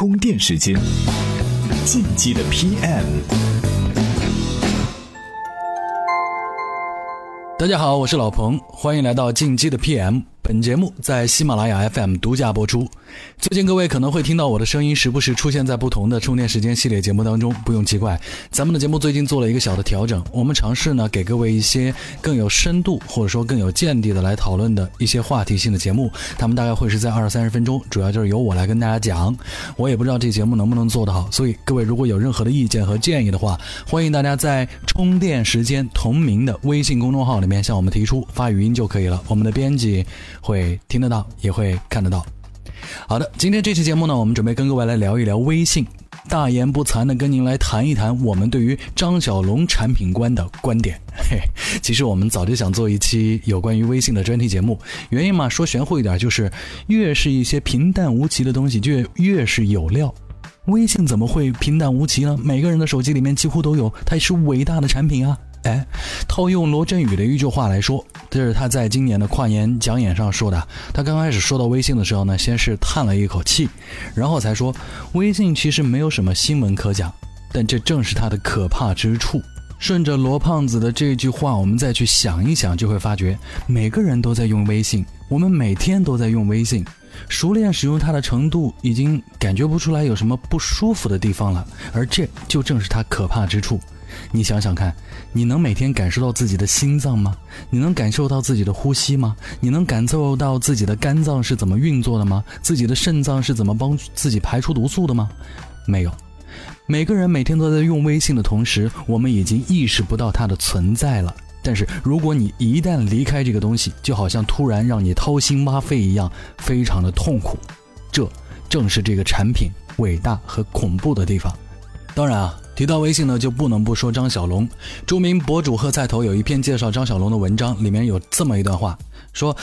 充电时间，进击的 PM。大家好，我是老彭，欢迎来到进击的 PM。本节目在喜马拉雅 FM 独家播出。最近各位可能会听到我的声音时不时出现在不同的充电时间系列节目当中，不用奇怪。咱们的节目最近做了一个小的调整，我们尝试呢给各位一些更有深度或者说更有见地的来讨论的一些话题性的节目。他们大概会是在二三十分钟，主要就是由我来跟大家讲。我也不知道这节目能不能做得好，所以各位如果有任何的意见和建议的话，欢迎大家在充电时间同名的微信公众号里面向我们提出，发语音就可以了。我们的编辑。会听得到，也会看得到。好的，今天这期节目呢，我们准备跟各位来聊一聊微信，大言不惭的跟您来谈一谈我们对于张小龙产品观的观点。嘿，其实我们早就想做一期有关于微信的专题节目，原因嘛，说玄乎一点，就是越是一些平淡无奇的东西，就越是有料。微信怎么会平淡无奇呢？每个人的手机里面几乎都有，它是伟大的产品啊。哎，套用罗振宇的一句话来说，这是他在今年的跨年讲演上说的。他刚开始说到微信的时候呢，先是叹了一口气，然后才说微信其实没有什么新闻可讲，但这正是它的可怕之处。顺着罗胖子的这句话，我们再去想一想，就会发觉每个人都在用微信，我们每天都在用微信，熟练使用它的程度已经感觉不出来有什么不舒服的地方了，而这就正是它可怕之处。你想想看，你能每天感受到自己的心脏吗？你能感受到自己的呼吸吗？你能感受到自己的肝脏是怎么运作的吗？自己的肾脏是怎么帮自己排出毒素的吗？没有。每个人每天都在用微信的同时，我们已经意识不到它的存在了。但是如果你一旦离开这个东西，就好像突然让你掏心挖肺一样，非常的痛苦。这正是这个产品伟大和恐怖的地方。当然啊。提到微信呢，就不能不说张小龙。著名博主贺菜头有一篇介绍张小龙的文章，里面有这么一段话，说，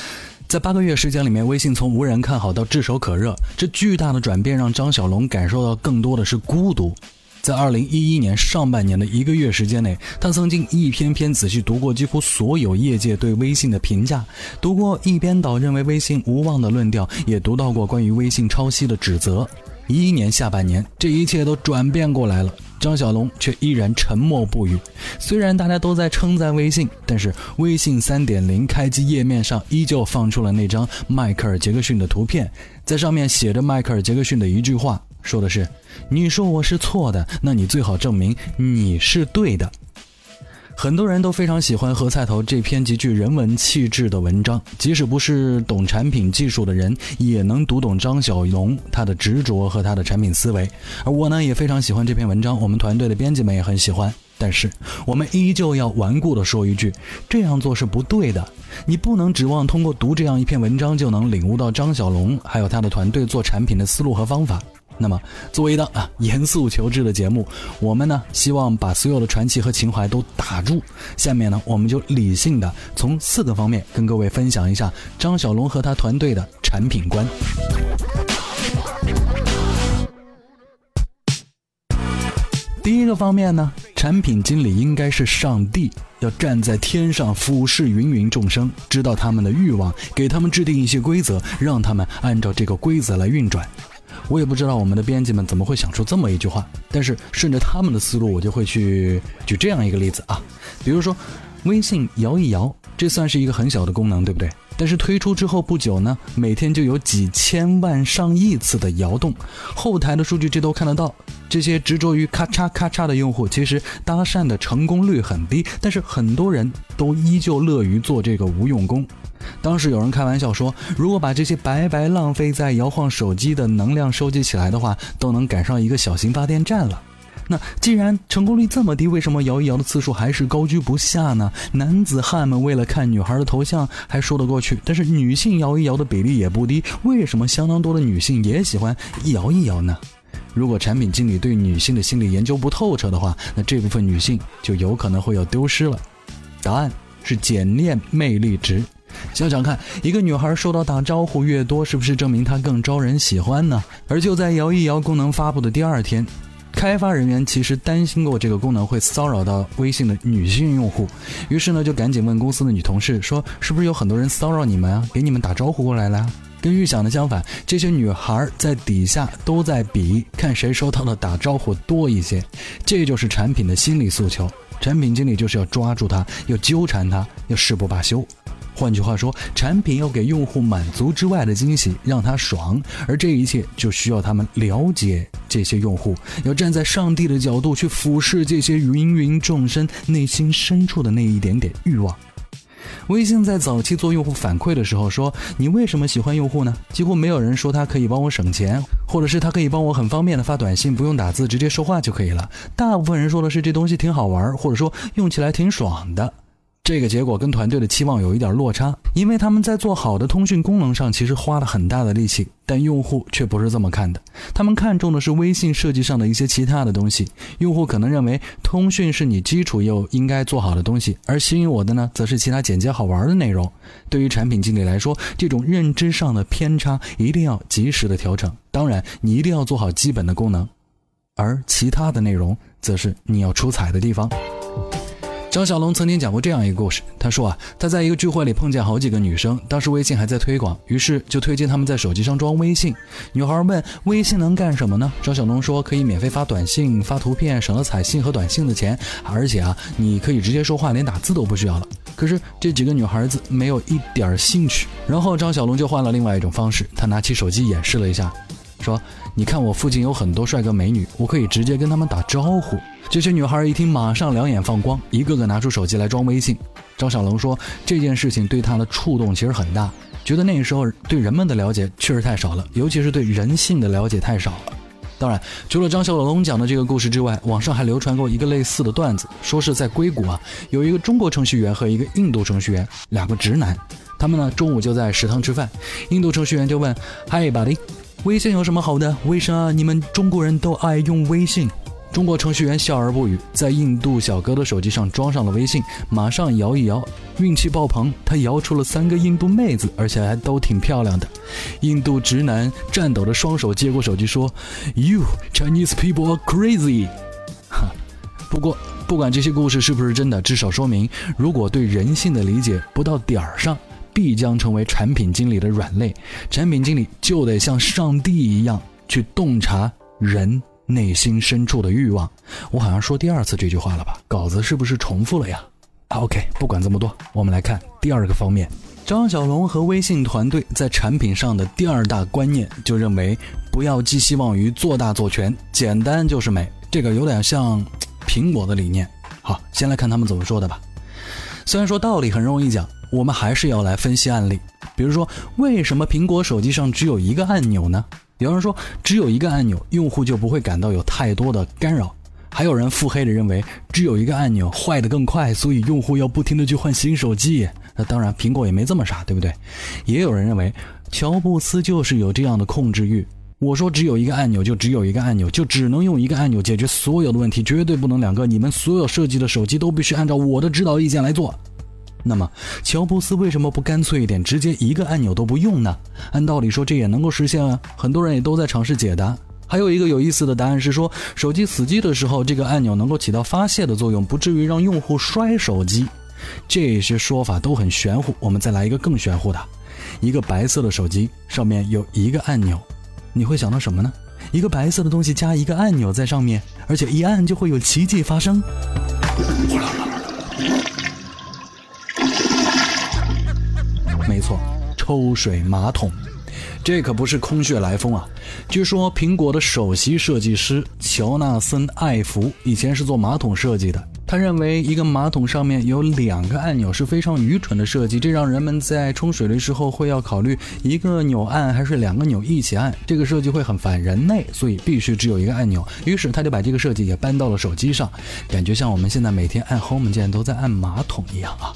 在八个月时间里面，微信从无人看好到炙手可热，这巨大的转变让张小龙感受到更多的是孤独。在二零一一年上半年的一个月时间内，他曾经一篇篇仔细读过几乎所有业界对微信的评价，读过一边倒认为微信无望的论调，也读到过关于微信抄袭的指责。一一年下半年，这一切都转变过来了。张小龙却依然沉默不语。虽然大家都在称赞微信，但是微信三点零开机页面上依旧放出了那张迈克尔·杰克逊的图片，在上面写着迈克尔·杰克逊的一句话，说的是：“你说我是错的，那你最好证明你是对的。”很多人都非常喜欢何菜头这篇极具人文气质的文章，即使不是懂产品技术的人，也能读懂张小龙他的执着和他的产品思维。而我呢，也非常喜欢这篇文章，我们团队的编辑们也很喜欢。但是，我们依旧要顽固地说一句：这样做是不对的。你不能指望通过读这样一篇文章就能领悟到张小龙还有他的团队做产品的思路和方法。那么，作为一档啊严肃求知的节目，我们呢希望把所有的传奇和情怀都打住。下面呢，我们就理性的从四个方面跟各位分享一下张小龙和他团队的产品观。第一个方面呢，产品经理应该是上帝，要站在天上俯视芸芸众生，知道他们的欲望，给他们制定一些规则，让他们按照这个规则来运转。我也不知道我们的编辑们怎么会想出这么一句话，但是顺着他们的思路，我就会去举这样一个例子啊，比如说微信摇一摇，这算是一个很小的功能，对不对？但是推出之后不久呢，每天就有几千万上亿次的摇动，后台的数据这都看得到。这些执着于咔嚓咔嚓的用户，其实搭讪的成功率很低，但是很多人都依旧乐于做这个无用功。当时有人开玩笑说，如果把这些白白浪费在摇晃手机的能量收集起来的话，都能赶上一个小型发电站了。那既然成功率这么低，为什么摇一摇的次数还是高居不下呢？男子汉们为了看女孩的头像还说得过去，但是女性摇一摇的比例也不低，为什么相当多的女性也喜欢摇一摇呢？如果产品经理对女性的心理研究不透彻的话，那这部分女性就有可能会要丢失了。答案是简练魅力值。想想看，一个女孩收到打招呼越多，是不是证明她更招人喜欢呢？而就在摇一摇功能发布的第二天，开发人员其实担心过这个功能会骚扰到微信的女性用户，于是呢就赶紧问公司的女同事说：“是不是有很多人骚扰你们啊？给你们打招呼过来了？”跟预想的相反，这些女孩在底下都在比，看谁收到的打招呼多一些。这就是产品的心理诉求。产品经理就是要抓住它，要纠缠它，要誓不罢休。换句话说，产品要给用户满足之外的惊喜，让他爽。而这一切就需要他们了解这些用户，要站在上帝的角度去俯视这些芸芸众生内心深处的那一点点欲望。微信在早期做用户反馈的时候说：“你为什么喜欢用户呢？”几乎没有人说他可以帮我省钱，或者是他可以帮我很方便的发短信，不用打字，直接说话就可以了。大部分人说的是这东西挺好玩，或者说用起来挺爽的。这个结果跟团队的期望有一点落差，因为他们在做好的通讯功能上其实花了很大的力气，但用户却不是这么看的。他们看重的是微信设计上的一些其他的东西。用户可能认为通讯是你基础又应该做好的东西，而吸引我的呢，则是其他简洁好玩的内容。对于产品经理来说，这种认知上的偏差一定要及时的调整。当然，你一定要做好基本的功能，而其他的内容则是你要出彩的地方。张小龙曾经讲过这样一个故事，他说啊，他在一个聚会里碰见好几个女生，当时微信还在推广，于是就推荐他们在手机上装微信。女孩问微信能干什么呢？张小龙说可以免费发短信、发图片，省了彩信和短信的钱，而且啊，你可以直接说话，连打字都不需要了。可是这几个女孩子没有一点兴趣，然后张小龙就换了另外一种方式，他拿起手机演示了一下，说。你看我附近有很多帅哥美女，我可以直接跟他们打招呼。这些女孩一听，马上两眼放光，一个个拿出手机来装微信。张小龙说，这件事情对他的触动其实很大，觉得那个时候对人们的了解确实太少了，尤其是对人性的了解太少了。当然，除了张小龙讲的这个故事之外，网上还流传过一个类似的段子，说是在硅谷啊，有一个中国程序员和一个印度程序员，两个直男，他们呢中午就在食堂吃饭，印度程序员就问：“Hi buddy。” 微信有什么好的？为啥你们中国人都爱用微信？中国程序员笑而不语，在印度小哥的手机上装上了微信，马上摇一摇，运气爆棚，他摇出了三个印度妹子，而且还都挺漂亮的。印度直男颤抖的双手接过手机说：“You Chinese people are crazy。”哈，不过不管这些故事是不是真的，至少说明，如果对人性的理解不到点儿上。必将成为产品经理的软肋，产品经理就得像上帝一样去洞察人内心深处的欲望。我好像说第二次这句话了吧？稿子是不是重复了呀？OK，不管这么多，我们来看第二个方面。张小龙和微信团队在产品上的第二大观念，就认为不要寄希望于做大做全，简单就是美。这个有点像苹果的理念。好，先来看他们怎么说的吧。虽然说道理很容易讲。我们还是要来分析案例，比如说，为什么苹果手机上只有一个按钮呢？有人说，只有一个按钮，用户就不会感到有太多的干扰。还有人腹黑的认为，只有一个按钮坏的更快，所以用户要不停的去换新手机。那当然，苹果也没这么傻，对不对？也有人认为，乔布斯就是有这样的控制欲。我说，只有一个按钮就只有一个按钮，就只能用一个按钮解决所有的问题，绝对不能两个。你们所有设计的手机都必须按照我的指导意见来做。那么，乔布斯为什么不干脆一点，直接一个按钮都不用呢？按道理说，这也能够实现啊。很多人也都在尝试解答。还有一个有意思的答案是说，手机死机的时候，这个按钮能够起到发泄的作用，不至于让用户摔手机。这些说法都很玄乎。我们再来一个更玄乎的：一个白色的手机上面有一个按钮，你会想到什么呢？一个白色的东西加一个按钮在上面，而且一按就会有奇迹发生。没错，抽水马桶，这可不是空穴来风啊！据说苹果的首席设计师乔纳森·艾弗以前是做马桶设计的。他认为一个马桶上面有两个按钮是非常愚蠢的设计，这让人们在冲水的时候会要考虑一个钮按还是两个钮一起按，这个设计会很烦人类，所以必须只有一个按钮。于是他就把这个设计也搬到了手机上，感觉像我们现在每天按 Home 键都在按马桶一样啊！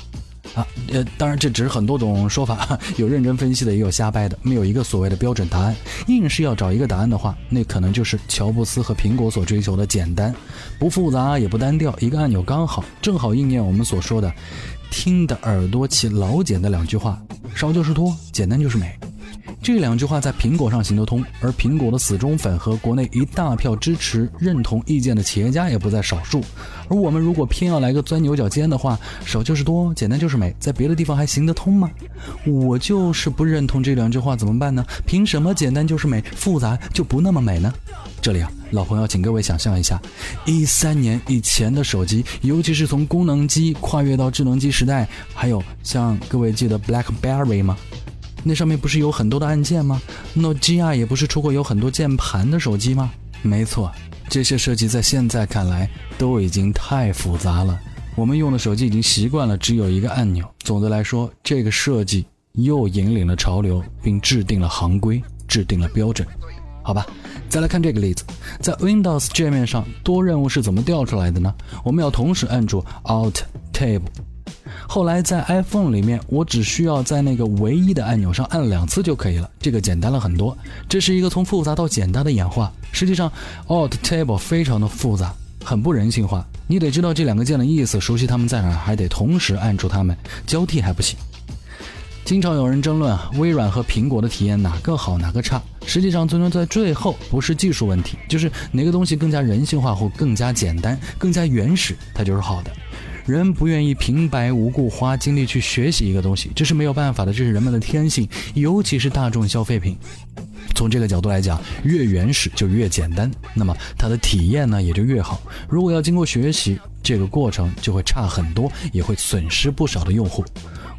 啊，呃，当然这只是很多种说法，有认真分析的，也有瞎掰的，没有一个所谓的标准答案。硬是要找一个答案的话，那可能就是乔布斯和苹果所追求的简单，不复杂也不单调，一个按钮刚好，正好应验我们所说的“听的耳朵起老茧”的两句话：少就是多，简单就是美。这两句话在苹果上行得通，而苹果的死忠粉和国内一大票支持认同意见的企业家也不在少数。而我们如果偏要来个钻牛角尖的话，少就是多，简单就是美，在别的地方还行得通吗？我就是不认同这两句话，怎么办呢？凭什么简单就是美，复杂就不那么美呢？这里啊，老朋友，请各位想象一下，一三年以前的手机，尤其是从功能机跨越到智能机时代，还有像各位记得 BlackBerry 吗？那上面不是有很多的按键吗？Nokia 也不是出过有很多键盘的手机吗？没错，这些设计在现在看来都已经太复杂了。我们用的手机已经习惯了只有一个按钮。总的来说，这个设计又引领了潮流，并制定了行规，制定了标准。好吧，再来看这个例子，在 Windows 界面上，多任务是怎么调出来的呢？我们要同时按住 Alt Tab。后来在 iPhone 里面，我只需要在那个唯一的按钮上按两次就可以了，这个简单了很多。这是一个从复杂到简单的演化。实际上，Alt Table 非常的复杂，很不人性化。你得知道这两个键的意思，熟悉它们在哪，还得同时按住它们，交替还不行。经常有人争论啊，微软和苹果的体验哪个好哪个差？实际上，最终在最后不是技术问题，就是哪个东西更加人性化或更加简单、更加原始，它就是好的。人不愿意平白无故花精力去学习一个东西，这是没有办法的，这是人们的天性，尤其是大众消费品。从这个角度来讲，越原始就越简单，那么它的体验呢也就越好。如果要经过学习，这个过程就会差很多，也会损失不少的用户。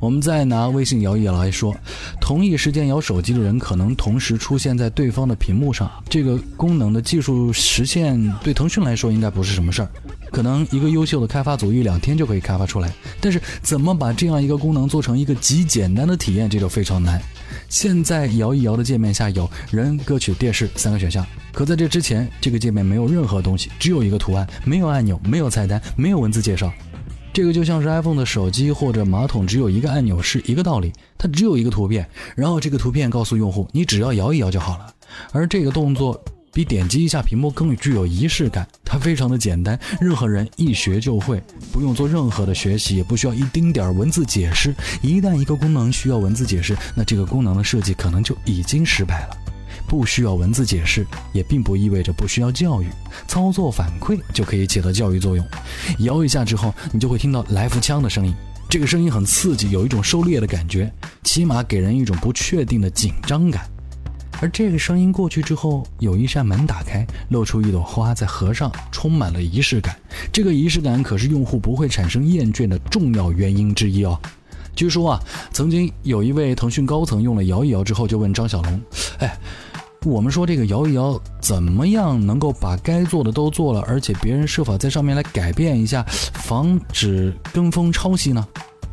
我们再拿微信摇一摇来说，同一时间摇手机的人可能同时出现在对方的屏幕上，这个功能的技术实现对腾讯来说应该不是什么事儿，可能一个优秀的开发组一两天就可以开发出来。但是怎么把这样一个功能做成一个极简单的体验，这就非常难。现在摇一摇的界面下有人、歌曲、电视三个选项，可在这之前，这个界面没有任何东西，只有一个图案，没有按钮，没有菜单，没有文字介绍。这个就像是 iPhone 的手机或者马桶只有一个按钮是一个道理，它只有一个图片，然后这个图片告诉用户你只要摇一摇就好了。而这个动作比点击一下屏幕更具有仪式感，它非常的简单，任何人一学就会，不用做任何的学习，也不需要一丁点儿文字解释。一旦一个功能需要文字解释，那这个功能的设计可能就已经失败了。不需要文字解释，也并不意味着不需要教育。操作反馈就可以起到教育作用。摇一下之后，你就会听到来福枪的声音，这个声音很刺激，有一种狩猎的感觉，起码给人一种不确定的紧张感。而这个声音过去之后，有一扇门打开，露出一朵花在合上，充满了仪式感。这个仪式感可是用户不会产生厌倦的重要原因之一哦。据说啊，曾经有一位腾讯高层用了摇一摇之后，就问张小龙：“哎。”我们说这个摇一摇怎么样能够把该做的都做了，而且别人设法在上面来改变一下，防止跟风抄袭呢？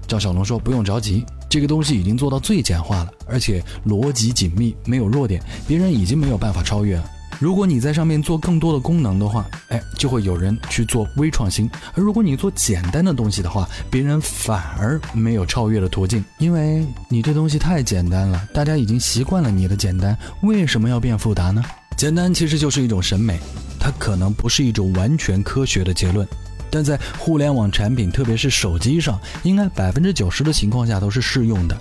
赵小龙说不用着急，这个东西已经做到最简化了，而且逻辑紧密，没有弱点，别人已经没有办法超越了。如果你在上面做更多的功能的话，哎，就会有人去做微创新；而如果你做简单的东西的话，别人反而没有超越的途径，因为你这东西太简单了，大家已经习惯了你的简单，为什么要变复杂呢？简单其实就是一种审美，它可能不是一种完全科学的结论，但在互联网产品，特别是手机上，应该百分之九十的情况下都是适用的。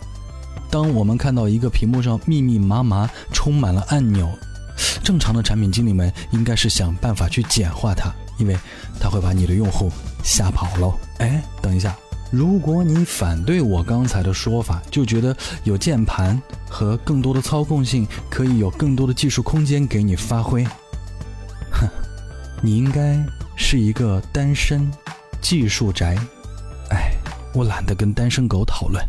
当我们看到一个屏幕上密密麻麻充满了按钮。正常的产品经理们应该是想办法去简化它，因为它会把你的用户吓跑喽。哎，等一下，如果你反对我刚才的说法，就觉得有键盘和更多的操控性可以有更多的技术空间给你发挥，哼，你应该是一个单身技术宅。哎，我懒得跟单身狗讨论。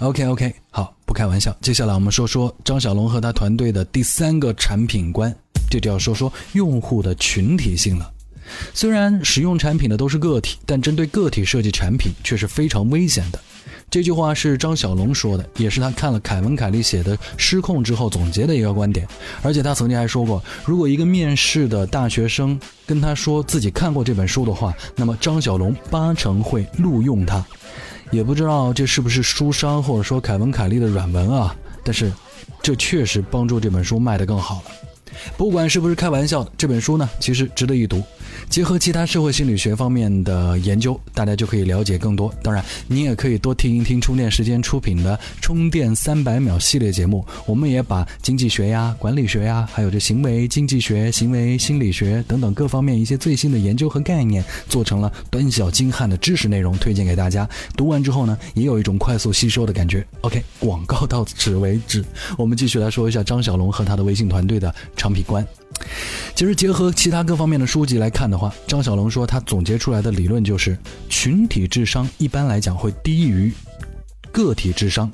OK OK，好，不开玩笑。接下来我们说说张小龙和他团队的第三个产品观，这就要说说用户的群体性了。虽然使用产品的都是个体，但针对个体设计产品却是非常危险的。这句话是张小龙说的，也是他看了凯文·凯利写的《失控》之后总结的一个观点。而且他曾经还说过，如果一个面试的大学生跟他说自己看过这本书的话，那么张小龙八成会录用他。也不知道这是不是书商或者说凯文·凯利的软文啊，但是这确实帮助这本书卖得更好了。不管是不是开玩笑的，这本书呢，其实值得一读。结合其他社会心理学方面的研究，大家就可以了解更多。当然，你也可以多听一听充电时间出品的《充电三百秒》系列节目。我们也把经济学呀、管理学呀，还有这行为经济学、行为心理学等等各方面一些最新的研究和概念，做成了短小精悍的知识内容，推荐给大家。读完之后呢，也有一种快速吸收的感觉。OK，广告到此为止，我们继续来说一下张小龙和他的微信团队的产品观。其实结合其他各方面的书籍来看的话，张小龙说他总结出来的理论就是，群体智商一般来讲会低于个体智商。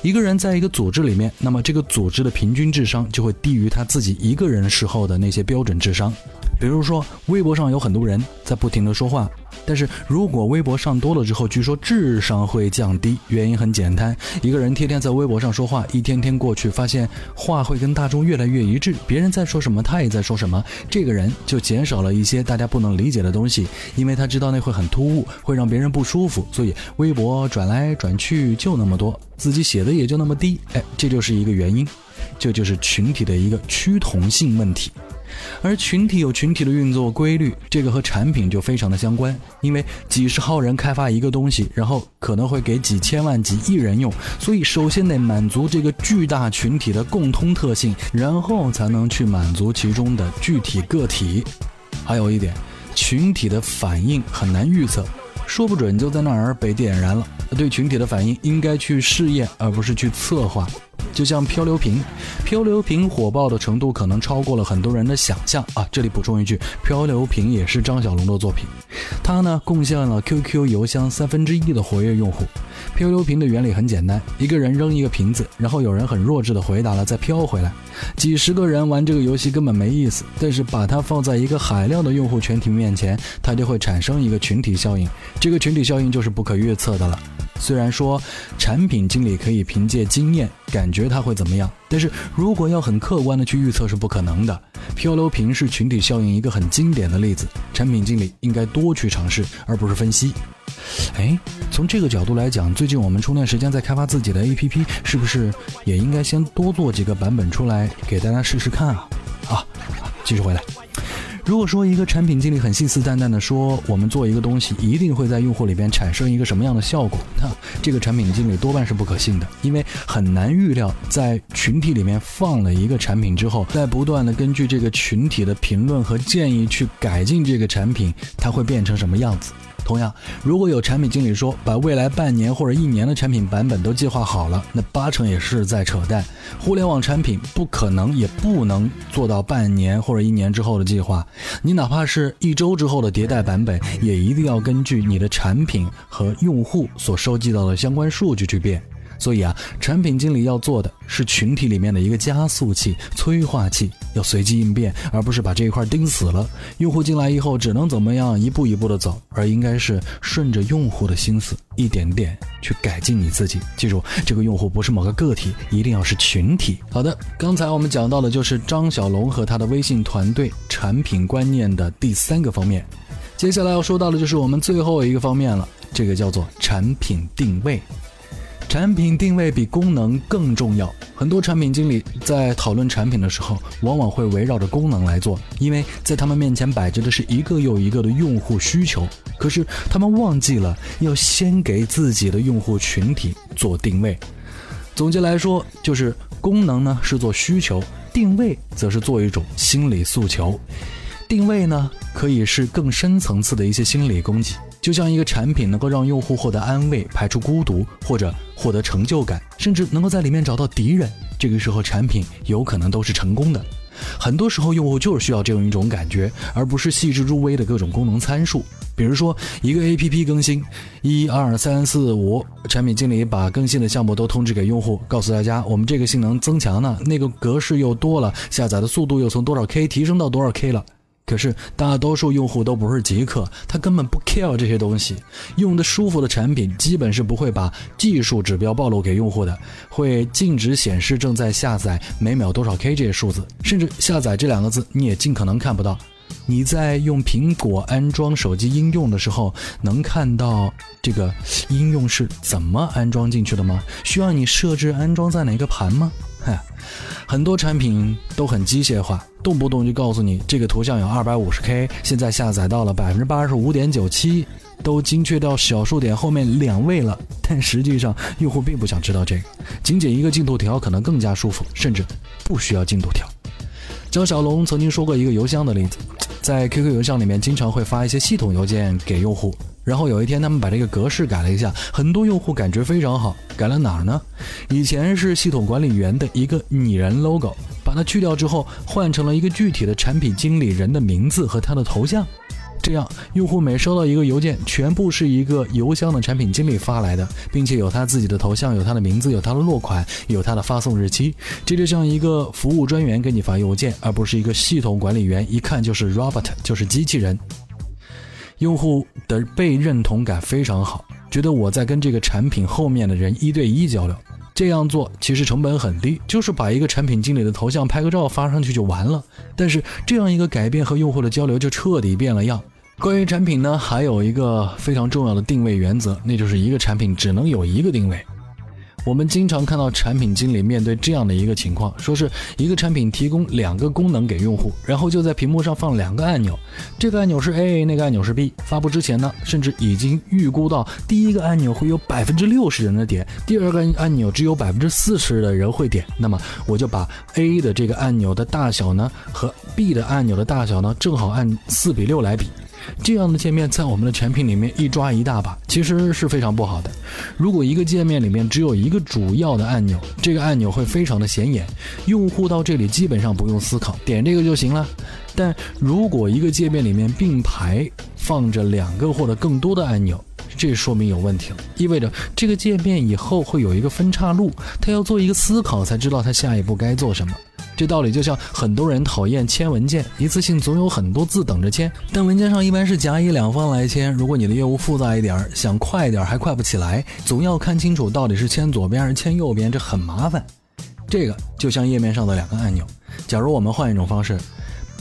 一个人在一个组织里面，那么这个组织的平均智商就会低于他自己一个人时候的那些标准智商。比如说，微博上有很多人在不停的说话。但是如果微博上多了之后，据说智商会降低。原因很简单，一个人天天在微博上说话，一天天过去，发现话会跟大众越来越一致，别人在说什么，他也在说什么，这个人就减少了一些大家不能理解的东西，因为他知道那会很突兀，会让别人不舒服，所以微博转来转去就那么多，自己写的也就那么低。哎，这就是一个原因，这就是群体的一个趋同性问题。而群体有群体的运作规律，这个和产品就非常的相关。因为几十号人开发一个东西，然后可能会给几千万、几亿人用，所以首先得满足这个巨大群体的共通特性，然后才能去满足其中的具体个体。还有一点，群体的反应很难预测，说不准就在那儿被点燃了。对群体的反应，应该去试验，而不是去策划。就像漂流瓶，漂流瓶火爆的程度可能超过了很多人的想象啊！这里补充一句，漂流瓶也是张小龙的作品，他呢贡献了 QQ 邮箱三分之一的活跃用户。漂流瓶的原理很简单，一个人扔一个瓶子，然后有人很弱智的回答了，再飘回来。几十个人玩这个游戏根本没意思，但是把它放在一个海量的用户群体面前，它就会产生一个群体效应。这个群体效应就是不可预测的了。虽然说产品经理可以凭借经验感觉它会怎么样，但是如果要很客观的去预测是不可能的。漂流瓶是群体效应一个很经典的例子，产品经理应该多去尝试，而不是分析。哎，从这个角度来讲，最近我们充电时间在开发自己的 APP，是不是也应该先多做几个版本出来给大家试试看啊？啊，继续回来。如果说一个产品经理很信誓旦旦的说，我们做一个东西一定会在用户里边产生一个什么样的效果，那这个产品经理多半是不可信的，因为很难预料在群体里面放了一个产品之后，在不断的根据这个群体的评论和建议去改进这个产品，它会变成什么样子。同样，如果有产品经理说把未来半年或者一年的产品版本都计划好了，那八成也是在扯淡。互联网产品不可能也不能做到半年或者一年之后的计划，你哪怕是一周之后的迭代版本，也一定要根据你的产品和用户所收集到的相关数据去变。所以啊，产品经理要做的是群体里面的一个加速器、催化器，要随机应变，而不是把这一块盯死了。用户进来以后只能怎么样，一步一步的走，而应该是顺着用户的心思，一点点去改进你自己。记住，这个用户不是某个个体，一定要是群体。好的，刚才我们讲到的就是张小龙和他的微信团队产品观念的第三个方面，接下来要说到的就是我们最后一个方面了，这个叫做产品定位。产品定位比功能更重要。很多产品经理在讨论产品的时候，往往会围绕着功能来做，因为在他们面前摆着的是一个又一个的用户需求。可是他们忘记了要先给自己的用户群体做定位。总结来说，就是功能呢是做需求，定位则是做一种心理诉求。定位呢可以是更深层次的一些心理攻击。就像一个产品能够让用户获得安慰、排除孤独，或者获得成就感，甚至能够在里面找到敌人，这个时候产品有可能都是成功的。很多时候，用户就是需要这样一种感觉，而不是细致入微的各种功能参数。比如说，一个 APP 更新，一二三四五，产品经理把更新的项目都通知给用户，告诉大家我们这个性能增强了，那个格式又多了，下载的速度又从多少 K 提升到多少 K 了。可是大多数用户都不是极客，他根本不 care 这些东西。用的舒服的产品，基本是不会把技术指标暴露给用户的，会禁止显示正在下载每秒多少 K 这些数字，甚至下载这两个字你也尽可能看不到。你在用苹果安装手机应用的时候，能看到这个应用是怎么安装进去的吗？需要你设置安装在哪个盘吗？很多产品都很机械化，动不动就告诉你这个图像有二百五十 K，现在下载到了百分之八十五点九七，都精确到小数点后面两位了。但实际上，用户并不想知道这个，仅仅一个进度条可能更加舒服，甚至不需要进度条。张小龙曾经说过一个邮箱的例子，在 QQ 邮箱里面经常会发一些系统邮件给用户，然后有一天他们把这个格式改了一下，很多用户感觉非常好。改了哪儿呢？以前是系统管理员的一个拟人 logo，把它去掉之后，换成了一个具体的产品经理人的名字和他的头像。这样，用户每收到一个邮件，全部是一个邮箱的产品经理发来的，并且有他自己的头像，有他的名字，有他的落款，有他的发送日期。这就像一个服务专员给你发邮件，而不是一个系统管理员，一看就是 robot，就是机器人。用户的被认同感非常好，觉得我在跟这个产品后面的人一对一交流。这样做其实成本很低，就是把一个产品经理的头像拍个照发上去就完了。但是这样一个改变和用户的交流就彻底变了样。关于产品呢，还有一个非常重要的定位原则，那就是一个产品只能有一个定位。我们经常看到产品经理面对这样的一个情况，说是一个产品提供两个功能给用户，然后就在屏幕上放两个按钮，这个按钮是 A，那个按钮是 B。发布之前呢，甚至已经预估到第一个按钮会有百分之六十人的点，第二个按钮只有百分之四十的人会点。那么我就把 A 的这个按钮的大小呢和 B 的按钮的大小呢正好按四比六来比。这样的界面在我们的产品里面一抓一大把，其实是非常不好的。如果一个界面里面只有一个主要的按钮，这个按钮会非常的显眼，用户到这里基本上不用思考，点这个就行了。但如果一个界面里面并排放着两个或者更多的按钮，这说明有问题了，意味着这个界面以后会有一个分岔路，他要做一个思考才知道他下一步该做什么。这道理就像很多人讨厌签文件，一次性总有很多字等着签，但文件上一般是甲乙两方来签。如果你的业务复杂一点，想快一点还快不起来，总要看清楚到底是签左边还是签右边，这很麻烦。这个就像页面上的两个按钮，假如我们换一种方式，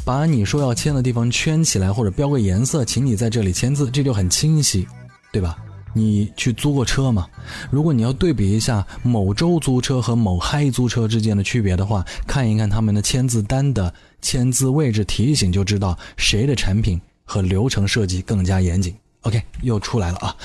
把你说要签的地方圈起来或者标个颜色，请你在这里签字，这就很清晰，对吧？你去租过车吗？如果你要对比一下某州租车和某嗨租车之间的区别的话，看一看他们的签字单的签字位置提醒，就知道谁的产品和流程设计更加严谨。OK，又出来了啊！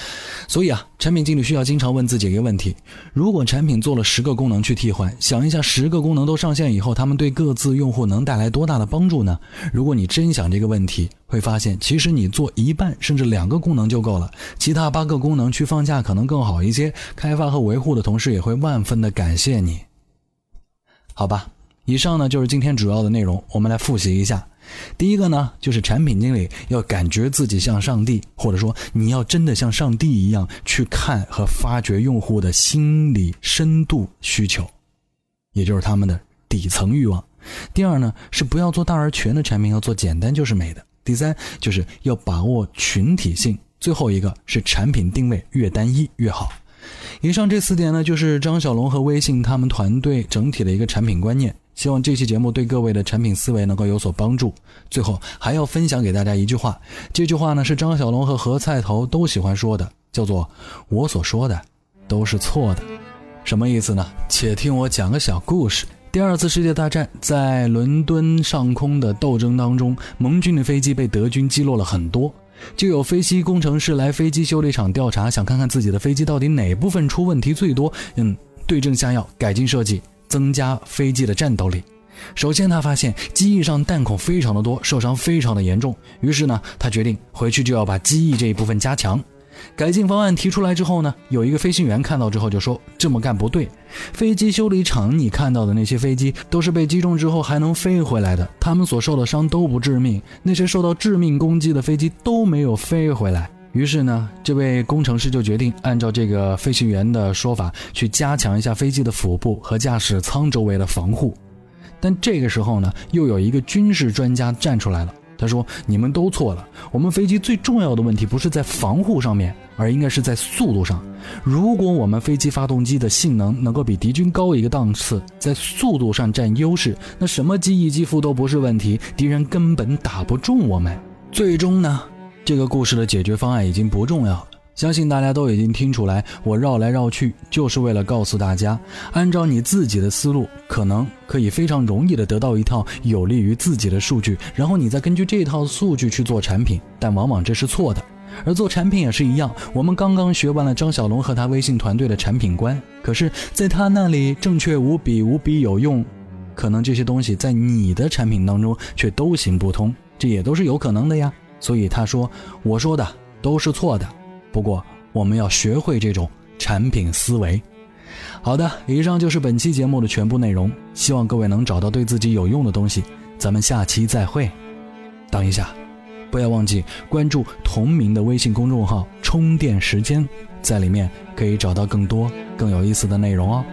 所以啊，产品经理需要经常问自己一个问题：如果产品做了十个功能去替换，想一下十个功能都上线以后，他们对各自用户能带来多大的帮助呢？如果你真想这个问题，会发现其实你做一半甚至两个功能就够了，其他八个功能去放假可能更好一些。开发和维护的同事也会万分的感谢你。好吧，以上呢就是今天主要的内容，我们来复习一下。第一个呢，就是产品经理要感觉自己像上帝，或者说你要真的像上帝一样去看和发掘用户的心理深度需求，也就是他们的底层欲望。第二呢，是不要做大而全的产品，要做简单就是美的。第三，就是要把握群体性。最后一个是产品定位越单一越好。以上这四点呢，就是张小龙和微信他们团队整体的一个产品观念。希望这期节目对各位的产品思维能够有所帮助。最后还要分享给大家一句话，这句话呢是张小龙和何菜头都喜欢说的，叫做“我所说的都是错的”。什么意思呢？且听我讲个小故事。第二次世界大战在伦敦上空的斗争当中，盟军的飞机被德军击落了很多，就有飞机工程师来飞机修理厂调查，想看看自己的飞机到底哪部分出问题最多，嗯，对症下药，改进设计。增加飞机的战斗力。首先，他发现机翼上弹孔非常的多，受伤非常的严重。于是呢，他决定回去就要把机翼这一部分加强。改进方案提出来之后呢，有一个飞行员看到之后就说：“这么干不对，飞机修理厂你看到的那些飞机都是被击中之后还能飞回来的，他们所受的伤都不致命。那些受到致命攻击的飞机都没有飞回来。”于是呢，这位工程师就决定按照这个飞行员的说法去加强一下飞机的腹部和驾驶舱周围的防护。但这个时候呢，又有一个军事专家站出来了，他说：“你们都错了，我们飞机最重要的问题不是在防护上面，而应该是在速度上。如果我们飞机发动机的性能能够比敌军高一个档次，在速度上占优势，那什么机翼机腹都不是问题，敌人根本打不中我们。最终呢？”这个故事的解决方案已经不重要了。相信大家都已经听出来，我绕来绕去就是为了告诉大家，按照你自己的思路，可能可以非常容易的得到一套有利于自己的数据，然后你再根据这套数据去做产品，但往往这是错的。而做产品也是一样，我们刚刚学完了张小龙和他微信团队的产品观，可是在他那里正确无比，无比有用，可能这些东西在你的产品当中却都行不通，这也都是有可能的呀。所以他说，我说的都是错的。不过，我们要学会这种产品思维。好的，以上就是本期节目的全部内容，希望各位能找到对自己有用的东西。咱们下期再会。等一下，不要忘记关注同名的微信公众号“充电时间”，在里面可以找到更多更有意思的内容哦。